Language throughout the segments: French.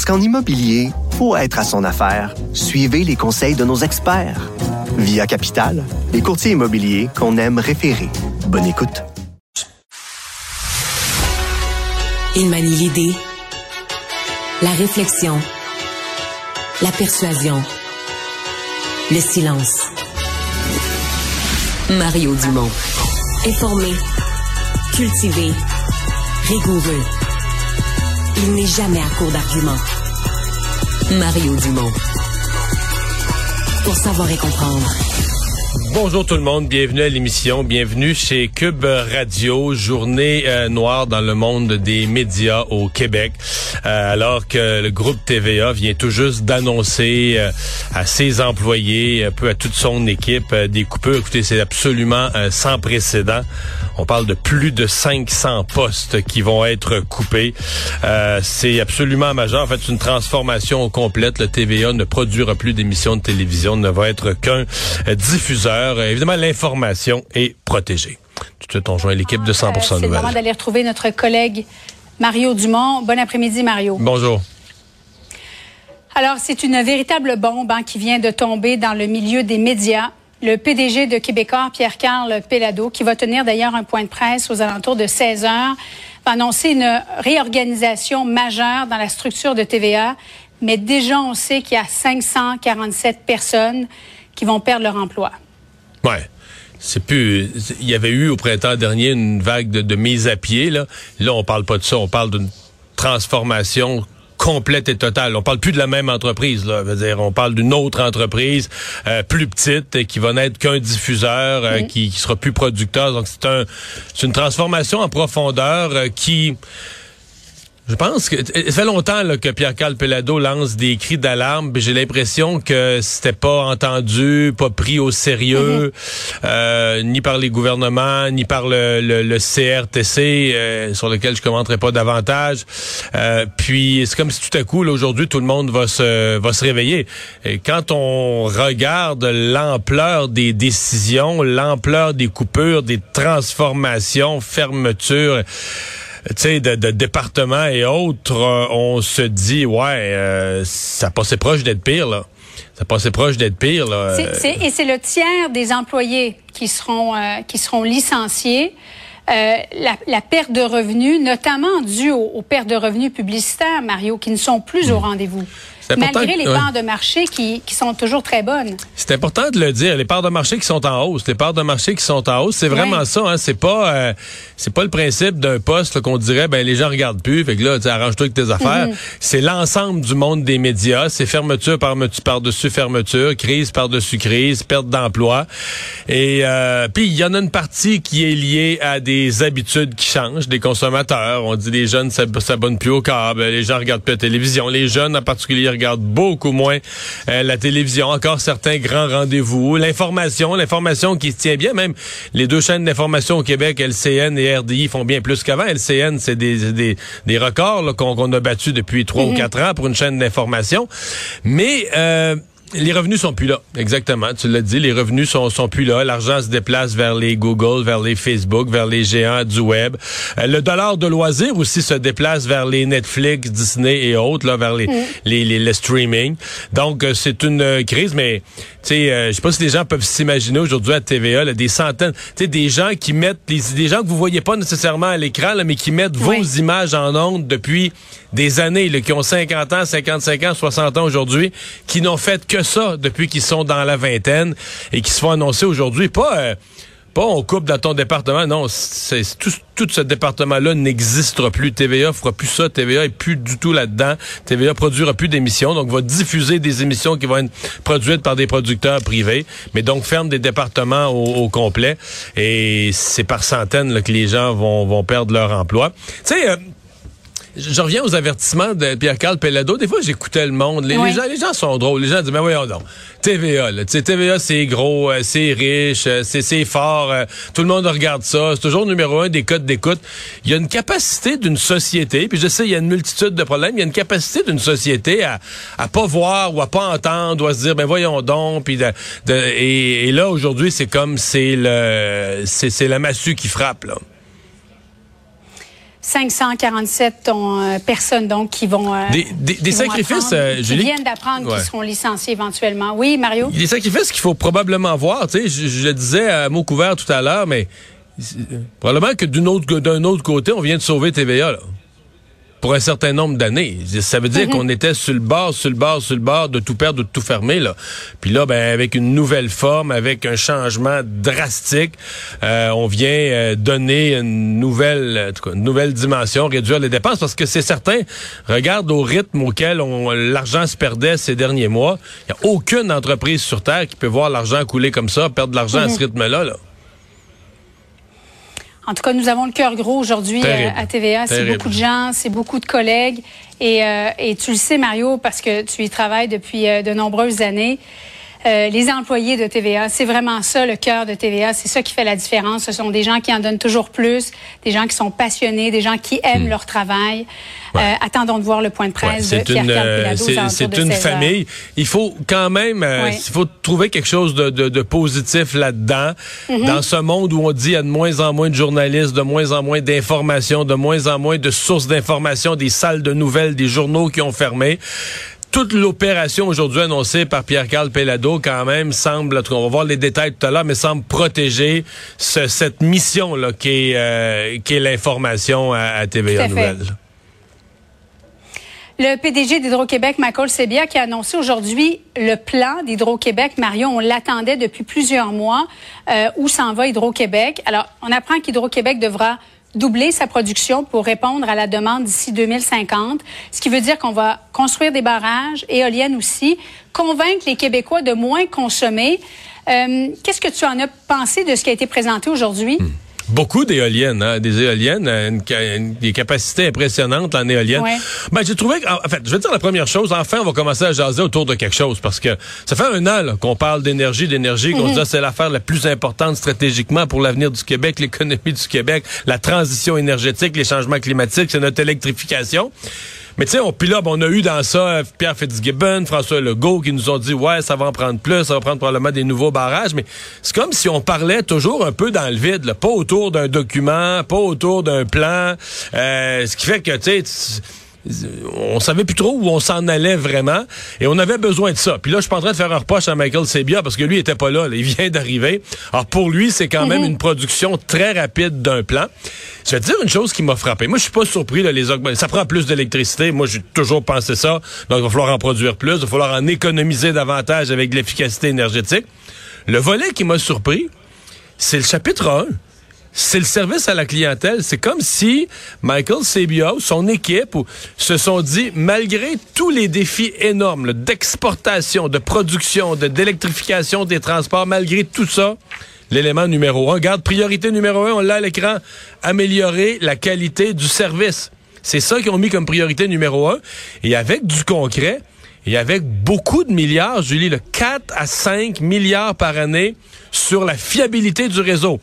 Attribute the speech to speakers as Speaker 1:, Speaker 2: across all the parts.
Speaker 1: Parce qu'en immobilier, pour être à son affaire, suivez les conseils de nos experts. Via Capital, les courtiers immobiliers qu'on aime référer. Bonne écoute.
Speaker 2: Il manie l'idée, la réflexion, la persuasion, le silence. Mario Dumont. Informé, cultivé, rigoureux. Il n'est jamais à court d'arguments. Mario Dumont. Pour savoir et comprendre.
Speaker 3: Bonjour tout le monde, bienvenue à l'émission, bienvenue chez Cube Radio, journée euh, noire dans le monde des médias au Québec, euh, alors que le groupe TVA vient tout juste d'annoncer euh, à ses employés, un peu à toute son équipe, des coupures. Écoutez, c'est absolument sans précédent. On parle de plus de 500 postes qui vont être coupés. c'est absolument majeur. En fait, c'est une transformation complète. Le TVA ne produira plus d'émissions de télévision, ne va être qu'un diffuseur Évidemment, l'information est protégée. Tout de suite, on joint l'équipe de 100%
Speaker 4: euh, C'est le moment d'aller retrouver notre collègue Mario Dumont. Bon après-midi, Mario.
Speaker 3: Bonjour.
Speaker 4: Alors, c'est une véritable bombe hein, qui vient de tomber dans le milieu des médias. Le PDG de Québécois, Pierre-Carl Pellado, qui va tenir d'ailleurs un point de presse aux alentours de 16 heures, va annoncer une réorganisation majeure dans la structure de TVA. Mais déjà, on sait qu'il y a 547 personnes qui vont perdre leur emploi.
Speaker 3: Ouais. C'est plus. Il y avait eu au printemps dernier une vague de, mise à pied. Là, là on parle pas de ça. On parle d'une transformation complète et totale. On parle plus de la même entreprise. Là. Veut dire, on parle d'une autre entreprise euh, plus petite qui va n'être qu'un diffuseur, euh, qui, qui sera plus producteur. Donc c'est un, c'est une transformation en profondeur euh, qui je pense que ça fait longtemps là, que Pierre Carl Pelado lance des cris d'alarme, j'ai l'impression que c'était pas entendu, pas pris au sérieux, mm-hmm. euh, ni par les gouvernements, ni par le, le, CRTC, euh, sur lequel je commenterai pas davantage. Euh, puis c'est comme si tout à coup, aujourd'hui, tout le monde va se va se réveiller. Et quand on regarde l'ampleur des décisions, l'ampleur des coupures, des transformations, fermetures tu sais, de, de, départements et autres, euh, on se dit, ouais, euh, ça passait proche d'être pire, là. Ça passait proche d'être pire, là.
Speaker 4: et c'est le tiers des employés qui seront, euh, qui seront licenciés. La, la, perte de revenus, notamment due aux, aux, pertes de revenus publicitaires, Mario, qui ne sont plus au hmm. rendez-vous. Malgré les parts de marché qui, qui, sont toujours très bonnes.
Speaker 3: C'est important de le dire. Les parts de marché qui sont en hausse. Les parts de marché qui sont en hausse, c'est vraiment ça. Hein. C'est pas euh, c'est pas le principe d'un poste qu'on dirait ben les gens regardent plus. Fait que là, arrange-toi avec tes affaires. Mm-hmm. C'est l'ensemble du monde des médias. C'est fermeture par, par dessus fermeture, crise par dessus crise, perte d'emploi. Et euh, puis il y en a une partie qui est liée à des habitudes qui changent des consommateurs. On dit les jeunes s'abonnent plus au câble, les gens regardent plus la télévision. Les jeunes en particulier regarde beaucoup moins euh, la télévision. Encore certains grands rendez-vous. L'information, l'information qui se tient bien. Même les deux chaînes d'information au Québec, LCN et RDI, font bien plus qu'avant. LCN, c'est des, des, des records qu'on a battus depuis trois ou mhm. quatre ans pour une chaîne d'information. Mais... Euh, les revenus sont plus là. Exactement. Tu l'as dit, les revenus sont, sont plus là. L'argent se déplace vers les Google, vers les Facebook, vers les géants du web. Euh, le dollar de loisirs aussi se déplace vers les Netflix, Disney et autres, là, vers les, mm. les, les, streaming. Donc, euh, c'est une euh, crise, mais tu sais, je sais pas si les gens peuvent s'imaginer aujourd'hui à TVA, là, des centaines, tu sais, des gens qui mettent, des gens que vous voyez pas nécessairement à l'écran, mais qui mettent vos images en ondes depuis des années, là, qui ont 50 ans, 55 ans, 60 ans aujourd'hui, qui n'ont fait que ça depuis qu'ils sont dans la vingtaine et qui se font annoncer aujourd'hui. Pas, euh, pas on coupe dans ton département, non. C'est tout, tout ce département-là n'existera plus. TVA fera plus ça. TVA est plus du tout là-dedans. TVA produira plus d'émissions, donc va diffuser des émissions qui vont être produites par des producteurs privés, mais donc ferme des départements au, complet. Et c'est par centaines que les gens vont, vont perdre leur emploi. Tu. Euh, je reviens aux avertissements de Pierre-Carl Pellado. Des fois, j'écoutais le monde. Les, gens, les gens sont drôles. Les gens disent, mais voyons donc. TVA, là. TVA, c'est gros, euh, c'est riche, euh, c'est fort. Euh, tout le monde regarde ça. C'est toujours numéro un des codes d'écoute. Il y a une capacité d'une société, puis je sais, il y a une multitude de problèmes. Il y a une capacité d'une société à, à pas voir ou à pas entendre ou à se dire, ben voyons donc. Puis de, et, là, aujourd'hui, c'est comme c'est le, c'est la massue qui frappe, là.
Speaker 4: 547 euh, personnes donc qui vont euh,
Speaker 3: des, des, sacrifices
Speaker 4: euh, qui viennent d'apprendre qu'ils seront licenciés éventuellement. Oui, Mario?
Speaker 3: Des sacrifices qu'il faut probablement voir. Tu sais, je, le disais à mot couvert tout à l'heure, mais probablement que d'un autre, autre côté, on vient de sauver TVA. Là pour un certain nombre d'années. Ça veut dire mhm. qu'on était sur le bord, sur le bord, sur le bord de tout perdre, de tout fermer. Là. Puis là, ben, avec une nouvelle forme, avec un changement drastique, euh, on vient euh, donner une nouvelle, une nouvelle dimension, réduire les dépenses, parce que c'est certain, regarde au rythme auquel l'argent se perdait ces derniers mois. Il n'y a aucune entreprise sur Terre qui peut voir l'argent couler comme ça, perdre de l'argent à ce mhm. rythme-là. Là.
Speaker 4: En tout cas, nous avons le cœur gros aujourd'hui euh, à TVA. C'est beaucoup de gens, c'est beaucoup de collègues. Et, euh, et, tu le sais, Mario, parce que tu y travailles depuis euh, de nombreuses années. Euh, les employés de TVA. C'est vraiment ça le cœur de TVA. C'est ça qui fait la différence. Ce sont des gens qui en donnent toujours plus, des gens qui sont passionnés, des gens qui aiment hmm. leur travail. Euh, attendons de voir le point de presse Pierre
Speaker 3: une, C'est une famille. Il faut quand même, euh, il faut trouver quelque chose de, de, de positif là-dedans. Mhm. Dans ce monde où on dit il y a de moins en moins de journalistes, de moins en moins d'informations, de moins en moins de sources d'informations, des salles de nouvelles, des journaux qui ont fermé toute l'opération aujourd'hui annoncée par Pierre-Carl Pellado, quand même, semble, on va voir les détails tout à l'heure, mais semble protéger cette mission-là qui est, euh, qui est l'information à, à TVA Nouvelles.
Speaker 4: Le PDG d'Hydro-Québec, Michael Sebia, qui a annoncé aujourd'hui le plan d'Hydro-Québec. Marion, on l'attendait depuis plusieurs mois. Euh, où s'en va Hydro-Québec? Alors, on apprend qu'Hydro-Québec devra doubler sa production pour répondre à la demande d'ici 2050, ce qui veut dire qu'on va construire des barrages, éoliennes aussi, convaincre les Québécois de moins consommer. Euh, Qu'est-ce que tu en as pensé de ce qui a été présenté aujourd'hui?
Speaker 3: Hmm. Beaucoup d'éoliennes, hein, des éoliennes, des capacités impressionnantes en éoliennes. Ben, j'ai trouvé, en fait, je vais dire la première chose, enfin, on va commencer à jaser autour de quelque chose, parce que ça fait un an qu'on parle d'énergie, d'énergie, qu'on se dit ah, c'est l'affaire la plus importante stratégiquement pour l'avenir du Québec, l'économie du Québec, la transition énergétique, les changements climatiques, c'est notre électrification. Mais tu sais, on, puis là, on a eu dans ça euh, Pierre Fitzgibbon, François Legault qui nous ont dit, ouais, ça va en prendre plus, ça va prendre probablement des nouveaux barrages. Mais c'est comme si on parlait toujours un peu dans le vide, pas autour d'un document, pas autour d'un plan. Euh, ce qui fait que, tu sais, on savait plus trop où on s'en allait vraiment et on avait besoin de ça. Puis là, je suis en train de faire un reproche à Michael Sebia parce que lui il était pas là, il vient d'arriver. Alors pour lui, c'est quand même une production très rapide d'un plan. Je vais te dire une chose qui m'a frappé. Moi, je suis pas surpris là, les ça prend plus d'électricité. Moi, j'ai toujours pensé ça. Donc il va falloir en produire plus, il va falloir en économiser davantage avec l'efficacité énergétique. Le volet qui m'a surpris, c'est le chapitre 1 c'est le service à la clientèle. C'est comme si Michael Sabia, son équipe, se sont dit, malgré tous les défis énormes d'exportation, de production, de d'électrification des transports, malgré tout ça, l'élément numéro un, regarde, priorité numéro un, on l'a à l'écran, améliorer la qualité du service. C'est ça qu'ils ont mis comme priorité numéro un. Et avec du concret, et avec beaucoup de milliards, Julie, le 4 à 5 milliards par année sur la fiabilité du réseau.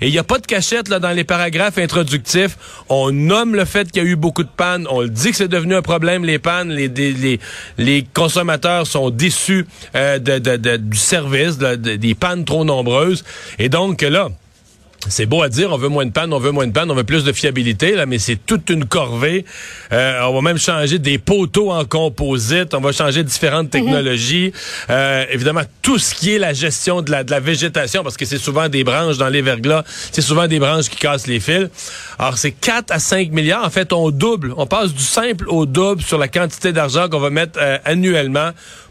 Speaker 3: Et il n'y a pas de cachette là dans les paragraphes introductifs. On nomme le fait qu'il y a eu beaucoup de pannes. On le dit que c'est devenu un problème, les pannes. Les, les, les consommateurs sont déçus euh, de, de, du service, des pannes trop nombreuses. Et donc là, c'est beau à dire, on veut moins de panne, on veut moins de panne, on veut plus de fiabilité, là, mais c'est toute une corvée. Euh, on va même changer des poteaux en composite, on va changer différentes mhm. technologies. euh, évidemment, tout ce qui est la gestion de la, de la végétation, parce que c'est souvent des branches dans les verglas, c'est souvent des branches qui cassent les fils. Alors, c'est 4 à 5 milliards. En fait, on double, on passe du simple au double sur la quantité d'argent qu'on va mettre euh, annuellement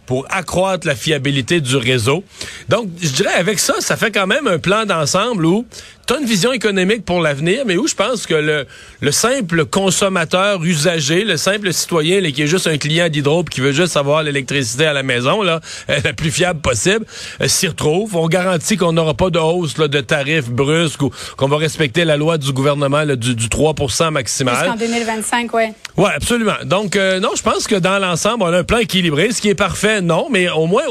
Speaker 3: pour accroître la fiabilité du réseau. Donc, je dirais avec ça, ça fait quand même un plan d'ensemble où tu as une vision économique pour l'avenir, mais où je pense que le, le simple consommateur usager, le simple citoyen là, qui est juste un client d'hydro qui veut juste avoir l'électricité à la maison, là, la plus fiable possible, euh, s'y retrouve. On garantit qu'on n'aura pas de hausse là, de tarifs brusques ou qu'on va respecter la loi du gouvernement là, du, du 3 maximal.
Speaker 4: Jusqu'en 2025, oui.
Speaker 3: Oui, absolument. Donc, euh, non, je pense que dans l'ensemble, on a un plan équilibré. Ce qui est parfait, non, mais au moins,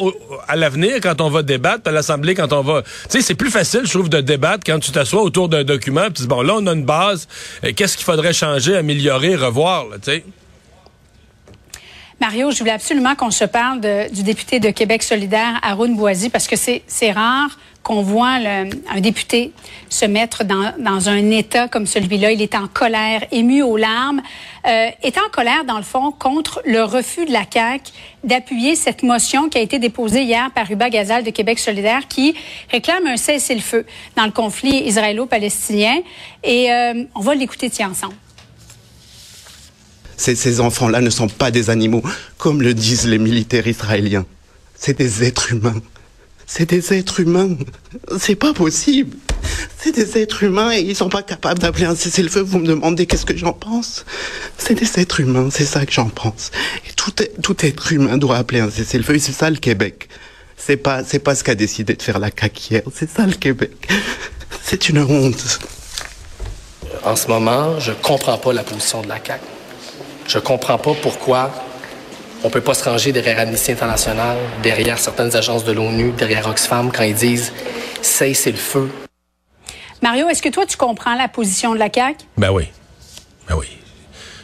Speaker 3: à l'avenir, quand on va débattre, à l'Assemblée, quand on va... Tu sais, c'est plus facile, je trouve, de débattre quand tu t'assois autour d'un document, puis tu dis, bon, là, on a une base, euh, qu'est-ce qu'il faudrait changer, améliorer, revoir, tu sais?
Speaker 4: Mario, je voulais absolument qu'on se parle du député de Québec solidaire, Arun Boisy, parce que c'est rare qu'on voit un député se mettre dans, un état comme celui-là. Il est en colère, ému aux larmes, euh, est en colère, dans le fond, contre le refus de la CAQ d'appuyer cette motion qui a été déposée hier par Ruba Gazal de Québec solidaire qui réclame un cessez-le-feu dans le conflit israélo-palestinien. Et euh, on va l'écouter ensemble.
Speaker 5: Ces enfants-là ne sont pas des animaux, comme le disent les militaires israéliens. C'est des êtres humains. C'est des êtres humains. C'est pas possible. C'est des êtres humains et ils sont pas capables d'appeler un cessez-le-feu. Vous me demandez qu'est-ce que j'en pense. C'est des êtres humains, c'est ça que j'en pense. Tout, être humain doit appeler un cessez-le-feu et c'est ça le Québec. C'est pas, c'est pas ce qu'a décidé de faire la CAQ hier. C'est ça le Québec. C'est une honte.
Speaker 6: En ce moment, je comprends pas la position de la CAQ. Je comprends pas pourquoi on peut pas se ranger derrière Amnesty International, derrière certaines agences de l'ONU, derrière Oxfam quand ils disent cessez le feu.
Speaker 4: Mario, est-ce que toi tu comprends la position de la CAQ
Speaker 3: Ben oui. Ben oui.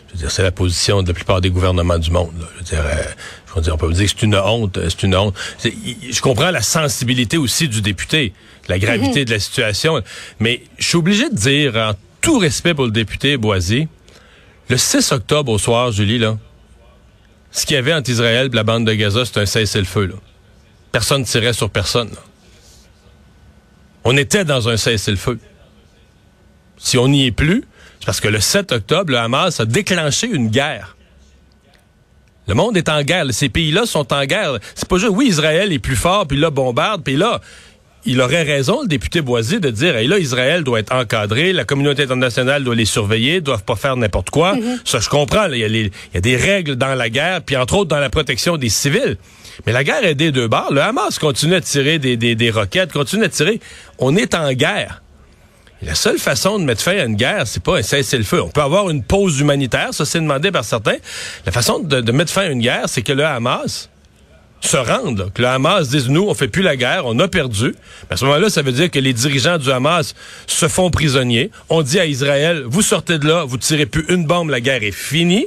Speaker 3: Je veux dire, c'est la position de la plupart des gouvernements du monde. Là. Je veux dire, euh, je veux dire, on peut dire que c'est une honte, c'est une honte. Je comprends la sensibilité aussi du député, la gravité mm -hmm. de la situation, mais je suis obligé de dire, en tout respect pour le député Boisy, le 6 octobre au soir, Julie, là, ce qu'il y avait entre Israël et la bande de Gaza, c'est un cessez-le-feu. Personne ne tirait sur personne. On était dans un cessez-le-feu. Si on n'y est plus, c'est parce que le 7 octobre, le Hamas a déclenché une guerre. Le monde est en guerre. Ces pays-là sont en guerre. C'est pas juste, oui, Israël est plus fort, puis là, bombarde, puis là, il aurait raison, le député Boisy, de dire, hey, là, Israël doit être encadré, la communauté internationale doit les surveiller, doivent pas faire n'importe quoi. Mm -hmm. Ça, je comprends. Il y, a des règles dans la guerre, puis entre autres dans la protection des civils. Mais la guerre est des deux bords. Le Hamas continue à tirer des, des, des roquettes, continue à tirer. On est en guerre. La seule façon de mettre fin à une guerre, c'est pas un cessez-le-feu. On peut avoir une pause humanitaire, ça c'est demandé par certains. La façon de, de mettre fin à une guerre, c'est que le Hamas se rende, là, que le Hamas dise nous, on fait plus la guerre, on a perdu. À ce moment-là, ça veut dire que les dirigeants du Hamas se font prisonniers. On dit à Israël, vous sortez de là, vous tirez plus une bombe, la guerre est finie.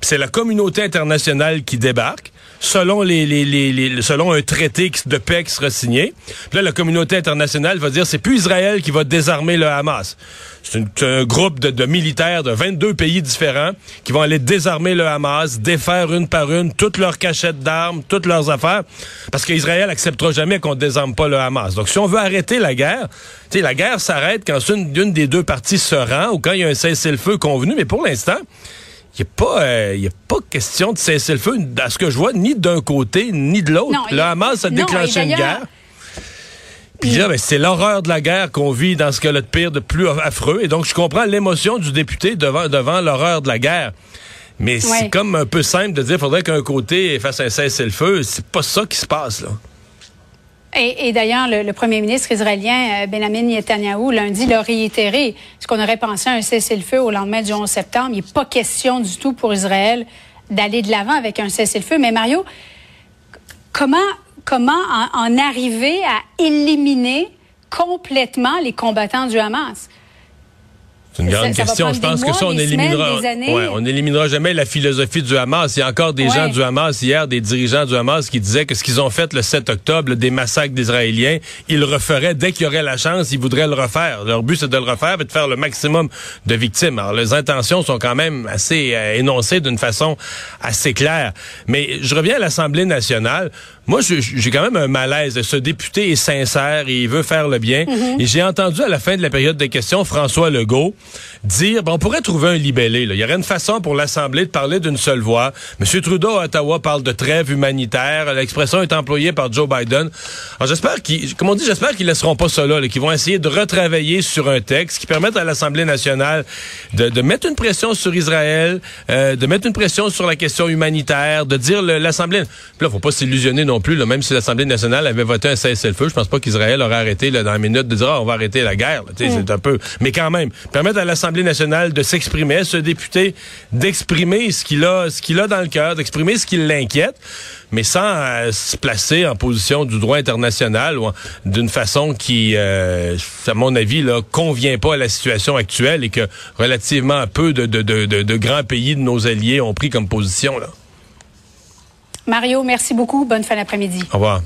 Speaker 3: C'est la communauté internationale qui débarque selon les, les, les, les, selon un traité de paix qui sera signé. Puis là, la communauté internationale va dire c'est plus Israël qui va désarmer le Hamas. C'est un groupe de, militaires de 22 pays différents qui vont aller désarmer le Hamas, défaire une par une toutes leurs cachettes d'armes, toutes leurs affaires, parce qu'Israël acceptera jamais qu'on désarme pas le Hamas. Donc, si on veut arrêter la guerre, tu sais, la guerre s'arrête quand une, une des deux parties se rend ou quand il y a un cessez-le-feu convenu. Mais pour l'instant, il n'y a, pas, euh, a pas question de cesser le feu, à ce que je vois, ni d'un côté, ni de l'autre. Le Hamas a déclenché une guerre. Puis là, ben, c'est l'horreur de la guerre qu'on vit dans ce cas-là de pire, de plus affreux. Et donc, je comprends l'émotion du député devant, devant l'horreur de la guerre. Mais ouais. c'est comme un peu simple de dire qu'il faudrait qu'un côté fasse un cessez-le-feu. C'est pas ça qui se passe, là.
Speaker 4: Et, d'ailleurs, le, premier ministre israélien, Benjamin Netanyahu, lundi, l'a réitéré. Ce qu'on aurait pensé à un cessez-le-feu au lendemain du 11 septembre, il n'est pas question du tout pour Israël d'aller de l'avant avec un cessez-le-feu. Mais Mario, comment, comment en, en arriver à éliminer complètement les combattants du Hamas?
Speaker 3: C'est une grande
Speaker 4: ça,
Speaker 3: question.
Speaker 4: Ça
Speaker 3: Je pense
Speaker 4: mois,
Speaker 3: que ça, on éliminera.
Speaker 4: Semaines,
Speaker 3: ouais, on éliminera jamais la philosophie du Hamas. Il y a encore des ouais. gens du Hamas hier, des dirigeants du Hamas qui disaient que ce qu'ils ont fait le 7 octobre, des massacres d'Israéliens, ils le referaient dès qu'il y aurait la chance, ils voudraient le refaire. Leur but, c'est de le refaire et de faire le maximum de victimes. Alors, les intentions sont quand même assez euh, énoncées d'une façon assez claire. Mais je reviens à l'Assemblée nationale. Moi, j'ai quand même un malaise. Ce député est sincère et il veut faire le bien.
Speaker 4: Mhm.
Speaker 3: Et j'ai entendu à la fin de la période de questions François Legault dire, on pourrait trouver un libellé. Là. Il y aurait une façon pour l'Assemblée de parler d'une seule voix. M. Trudeau à Ottawa parle de trêve humanitaire. L'expression est employée par Joe Biden. Alors j'espère qu'ils, comme on dit, j'espère qu'ils laisseront pas là, qu'ils vont essayer de retravailler sur un texte qui permette à l'Assemblée nationale de, de, mettre une pression sur Israël, euh, de mettre une pression sur la question humanitaire, de dire l'Assemblée. Là, faut pas s'illusionner non plus. Là, même si l'Assemblée nationale avait voté un cessez-le-feu, je pense pas qu'Israël aurait arrêté là, dans la minute de dire ah, on va arrêter la guerre. Là. C'est un peu. Mais quand même, permettre à l'Assemblée nationale de s'exprimer, ce député d'exprimer ce qu'il a, ce qu'il a dans le cœur, d'exprimer ce qui l'inquiète, mais sans euh, se placer en position du droit international ou d'une façon qui, euh, à mon avis, là, convient pas à la situation actuelle et que relativement peu de, de, de, de grands pays de nos alliés ont pris comme position là.
Speaker 4: Mario, merci beaucoup. Bonne fin d'après-midi.
Speaker 3: Au revoir.